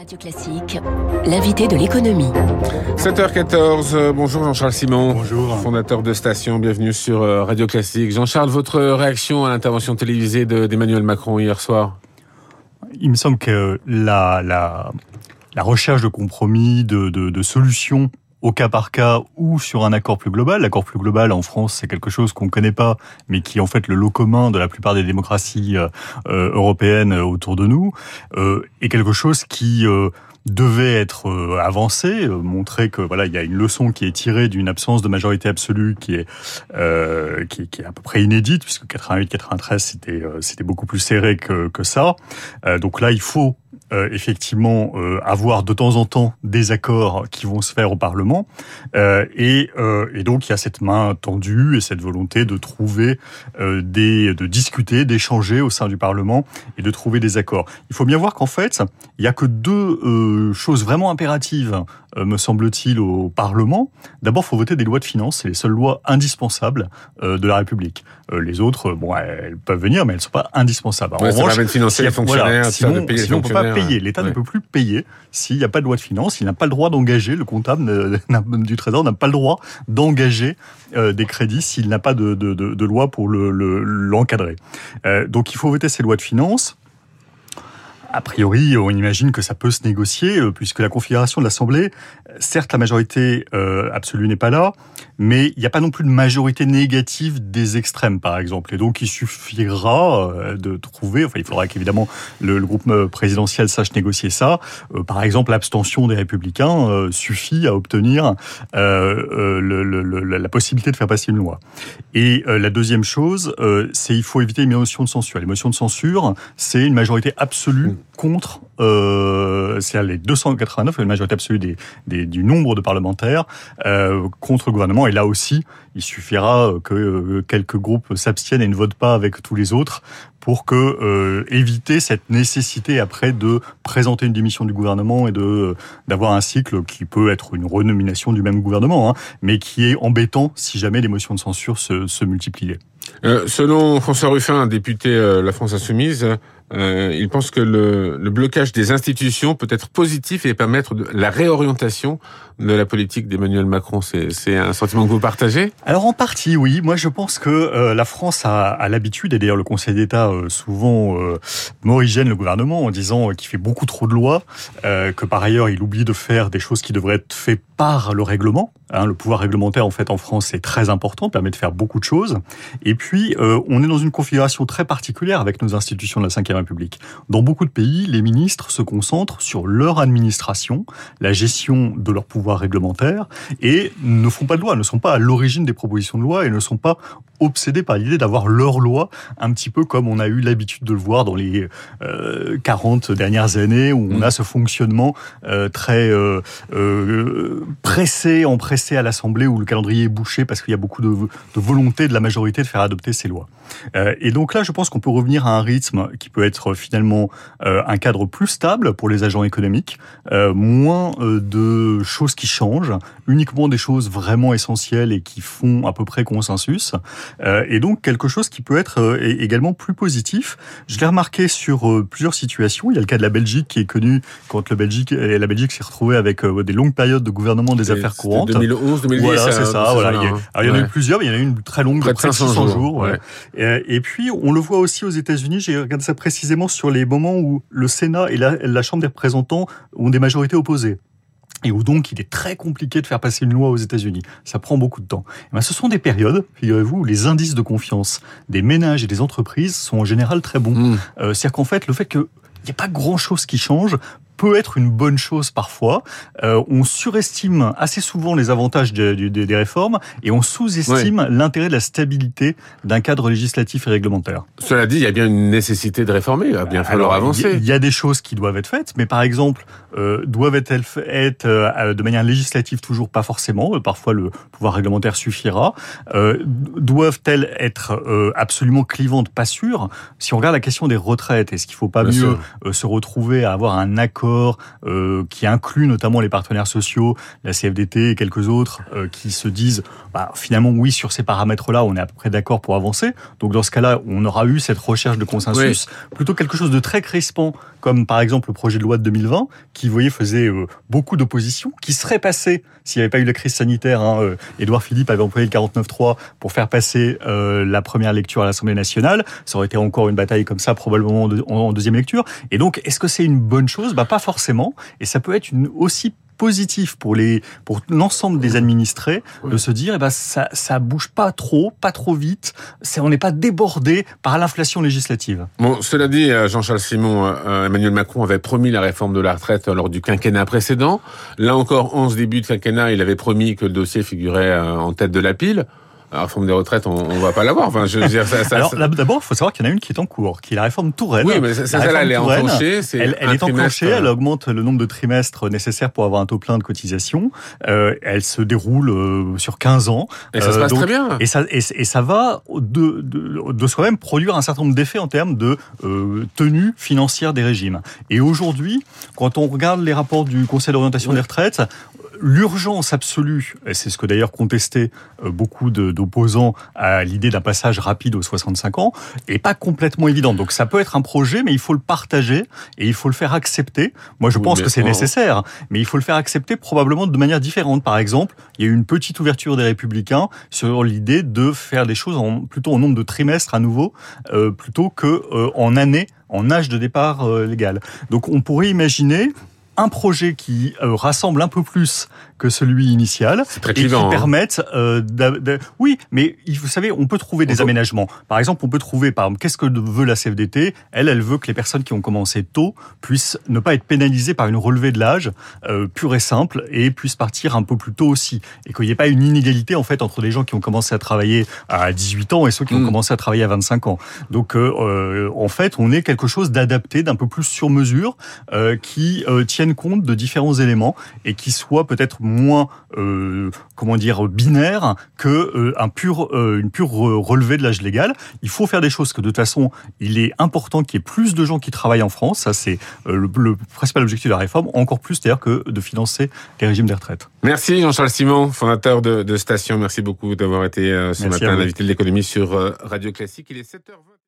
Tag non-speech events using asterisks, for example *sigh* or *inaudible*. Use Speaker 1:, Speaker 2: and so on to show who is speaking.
Speaker 1: Radio Classique, l'invité de l'économie.
Speaker 2: 7h14, euh, bonjour Jean-Charles Simon.
Speaker 3: Bonjour.
Speaker 2: Fondateur de Station, bienvenue sur euh, Radio Classique. Jean-Charles, votre réaction à l'intervention télévisée d'Emmanuel Macron hier soir?
Speaker 3: Il me semble que la, la, la recherche de compromis, de, de, de solutions au cas par cas ou sur un accord plus global. L'accord plus global en France, c'est quelque chose qu'on ne connaît pas, mais qui est en fait le lot commun de la plupart des démocraties euh, euh européennes autour de nous, euh, et quelque chose qui euh, devait être avancé, montrer que voilà il y a une leçon qui est tirée d'une absence de majorité absolue qui est euh, qui, qui, est à peu près inédite puisque 88-93 c'était c'était beaucoup plus serré que que ça. Euh, donc là il faut euh, effectivement euh, avoir de temps en temps des accords qui vont se faire au Parlement. Euh, et, euh, et, donc il y a cette main tendue et cette volonté de trouver euh, des, de discuter, d'échanger au sein du Parlement et de trouver des accords. Il faut bien voir qu'en fait, il y a que deux choses vraiment impératives me semble-t-il, au Parlement. D'abord, il faut voter des lois de finances. C'est les seules lois indispensables de la République. les autres, bon, elles peuvent venir, mais elles ne sont pas indispensables.
Speaker 2: En revanche, financer les fonctionnaires,
Speaker 3: voilà, sinon, de payer sinon on ne peut pas payer. L'État ouais. ne peut plus payer s'il n'y a pas de loi de finances. Il n'a pas le droit d'engager, le comptable *laughs* du Trésor n'a pas le droit d'engager euh, des crédits s'il n'a pas de, de, de, de, loi pour l'encadrer. Le, euh, donc il faut voter ces lois de finances. A priori, on imagine que ça peut se négocier, puisque la configuration de l'Assemblée, certes, la majorité euh, absolue n'est pas là, mais il n'y a pas non plus de majorité négative des extrêmes, par exemple. Et donc, il suffira euh, de trouver, enfin, il faudra qu'évidemment le, le, groupe présidentiel sache négocier ça. Euh, par exemple, l'abstention des républicains euh, suffit à obtenir euh, le, le, la possibilité de faire passer une loi. Et la deuxième chose, c'est il faut éviter les motions de censure. Les motions de censure, c'est une majorité absolue contre, euh, c'est les 289, la majorité absolue des, du nombre de parlementaires euh, contre le gouvernement. Et là aussi, il suffira que euh, quelques groupes s'abstiennent et ne votent pas avec tous les autres pour que éviter cette nécessité après de présenter une démission du gouvernement et de d'avoir un cycle qui peut être une renomination du même gouvernement, hein, mais qui est embêtant si jamais les motions de censure se, se multipliaient.
Speaker 2: Selon François Ruffin, député La France Insoumise, euh, il pense que le, le, blocage des institutions peut être positif et permettre de, la réorientation de la politique d'Emmanuel Macron. C'est un sentiment que vous partagez?
Speaker 3: Alors en partie, oui. Moi, je pense que euh, la France a, a l'habitude, et d'ailleurs le Conseil d'État euh, souvent euh, morigène le gouvernement en disant qu'il fait beaucoup trop de lois, que par ailleurs il oublie de faire des choses qui devraient être faites par le règlement. Hein, le pouvoir réglementaire, en fait, en France, est très important, permet de faire beaucoup de choses. Et puis, on est dans une configuration très particulière avec nos institutions de la Ve République. Dans beaucoup de pays, les ministres se concentrent sur leur administration, la gestion de leur pouvoir réglementaires et ne font pas de loi, ne sont pas à l'origine des propositions de loi et ne sont pas obsédés par l'idée d'avoir leur loi, un petit peu comme on a eu l'habitude de le voir dans les euh, 40 dernières années, où on mmh. a ce fonctionnement euh, très euh, euh, pressé, empressé à l'Assemblée, où le calendrier est bouché parce qu'il y a beaucoup de, volonté de la majorité de faire adopter ces lois. Euh, et donc là, je pense qu'on peut revenir à un rythme qui peut être finalement euh, un cadre plus stable pour les agents économiques, moins de choses qui changent, uniquement des choses vraiment essentielles et qui font à peu près consensus. Euh, et donc quelque chose qui peut être euh, également plus positif. Je l'ai remarqué sur euh, plusieurs situations. Il y a le cas de la Belgique qui est connu quand le Belgique, la Belgique s'est retrouvée avec des longues périodes de gouvernement des affaires courantes.
Speaker 2: 2011, 2010.
Speaker 3: Voilà, c'est ça. Voilà. Il y, a, alors, il y en a eu plusieurs, mais il y en a eu une très longue
Speaker 2: près
Speaker 3: de 500 jours. jours ouais. et, et, puis on le voit aussi aux États-Unis. J'ai regardé ça précisément sur les moments où le Sénat et la, la Chambre des représentants ont des majorités opposées et où donc il est très compliqué de faire passer une loi aux États-Unis. Ça prend beaucoup de temps. Et ben, ce sont des périodes, figurez-vous, où les indices de confiance des ménages et des entreprises sont en général très bons. Mmh. Euh, C'est-à-dire qu'en fait, le fait qu'il n'y a pas grand-chose qui change peut être une bonne chose parfois. Euh, on surestime assez souvent les avantages de, de, des réformes et on sous-estime ouais. l'intérêt de la stabilité d'un cadre législatif et réglementaire.
Speaker 2: Cela dit, il y a bien une nécessité de réformer, il va bien falloir avancer.
Speaker 3: Il y a des choses qui doivent être faites, mais par exemple, euh, doivent-elles être euh, de manière législative toujours pas forcément, parfois le pouvoir réglementaire suffira. Doivent-elles être absolument clivantes? Pas sûr. Si on regarde la question des retraites, est-ce qu'il faut pas bien mieux se retrouver à avoir un accord euh, qui inclut notamment les partenaires sociaux, la CFDT et quelques autres euh, qui se disent bah, finalement oui sur ces paramètres-là on est à peu près d'accord pour avancer. Donc dans ce cas-là on aura eu cette recherche de consensus oui. plutôt quelque chose de très crispant comme par exemple le projet de loi de 2020, qui, vous voyez, faisait euh, beaucoup d'opposition, qui serait passé, s'il n'y avait pas eu la crise sanitaire, hein, Édouard Philippe avait employé le 49.3 pour faire passer la première lecture à l'Assemblée nationale. Ça aurait été encore une bataille comme ça, probablement en, deuxième lecture. Et donc, est-ce que c'est une bonne chose? Bah, Pas forcément. Et ça peut être une aussi positif pour les pour l'ensemble des administrés de se dire eh ben ça ça bouge pas trop, pas trop vite, c'est on n'est pas débordé par l'inflation législative.
Speaker 2: Bon, cela dit, euh, Jean-Charles Simon, euh, Emmanuel Macron avait promis la réforme de la retraite lors du quinquennat précédent. Là encore, en ce début de quinquennat, il avait promis que le dossier figurait euh, en tête de la pile la réforme des retraites, on, on va pas l'avoir. Enfin, je veux dire, ça, ça,
Speaker 3: Alors, d'abord, il faut savoir qu'il y en a une qui est en cours, qui est la réforme Touraine.
Speaker 2: Oui, mais ça elle est enclenchée.
Speaker 3: elle, elle est enclenchée, elle augmente le nombre de trimestres nécessaires pour avoir un taux plein de cotisation. Euh, elle se déroule euh, sur 15 ans.
Speaker 2: Et ça se passe euh, très bien.
Speaker 3: Et ça, et, et ça va de, de, de soi-même produire un certain nombre d'effets en termes de euh, tenue financière des régimes. Et aujourd'hui, quand on regarde les rapports du Conseil d'orientation des retraites, l'urgence absolue, et c'est ce que d'ailleurs contestaient euh, beaucoup d'opposants à l'idée d'un passage rapide aux 65 ans, est pas complètement évidente. Donc ça peut être un projet, mais il faut le partager et il faut le faire accepter. Moi, je pense que c'est nécessaire, mais il faut le faire accepter probablement de manière différente. Par exemple, il y a eu une petite ouverture des Républicains sur l'idée de faire des choses en, plutôt en nombre de trimestres à nouveau, euh, plutôt que euh, en années en âge de départ légal. Donc on pourrait imaginer un projet qui euh, rassemble un peu plus que celui initial
Speaker 2: et qui hein.
Speaker 3: permettent euh, oui mais vous savez on peut trouver des aménagements par exemple on peut trouver par qu'est-ce que veut la CFDT elle elle veut que les personnes qui ont commencé tôt puissent ne pas être pénalisées par une relevée de l'âge euh, pure et simple et puissent partir un peu plus tôt aussi et qu'il n'y ait pas une inégalité en fait entre les gens qui ont commencé à travailler à 18 ans et ceux qui ont mm. commencé à travailler à 25 ans donc euh, en fait on est quelque chose d'adapté d'un peu plus sur mesure qui tienne compte de différents éléments et qui soit peut-être moins, euh, comment dire, binaire que euh, un pur, euh, une pure relevée de l'âge légal. Il faut faire des choses que de toute façon, il est important qu'il y ait plus de gens qui travaillent en France. Ça, c'est le, principal objectif de la réforme, encore plus d'ailleurs que de financer les régimes des retraites.
Speaker 2: Merci Jean-Charles Simon, fondateur de, de Station. Merci beaucoup d'avoir été ce matin l'invité de l'économie sur Radio Classique. Il est 7h20.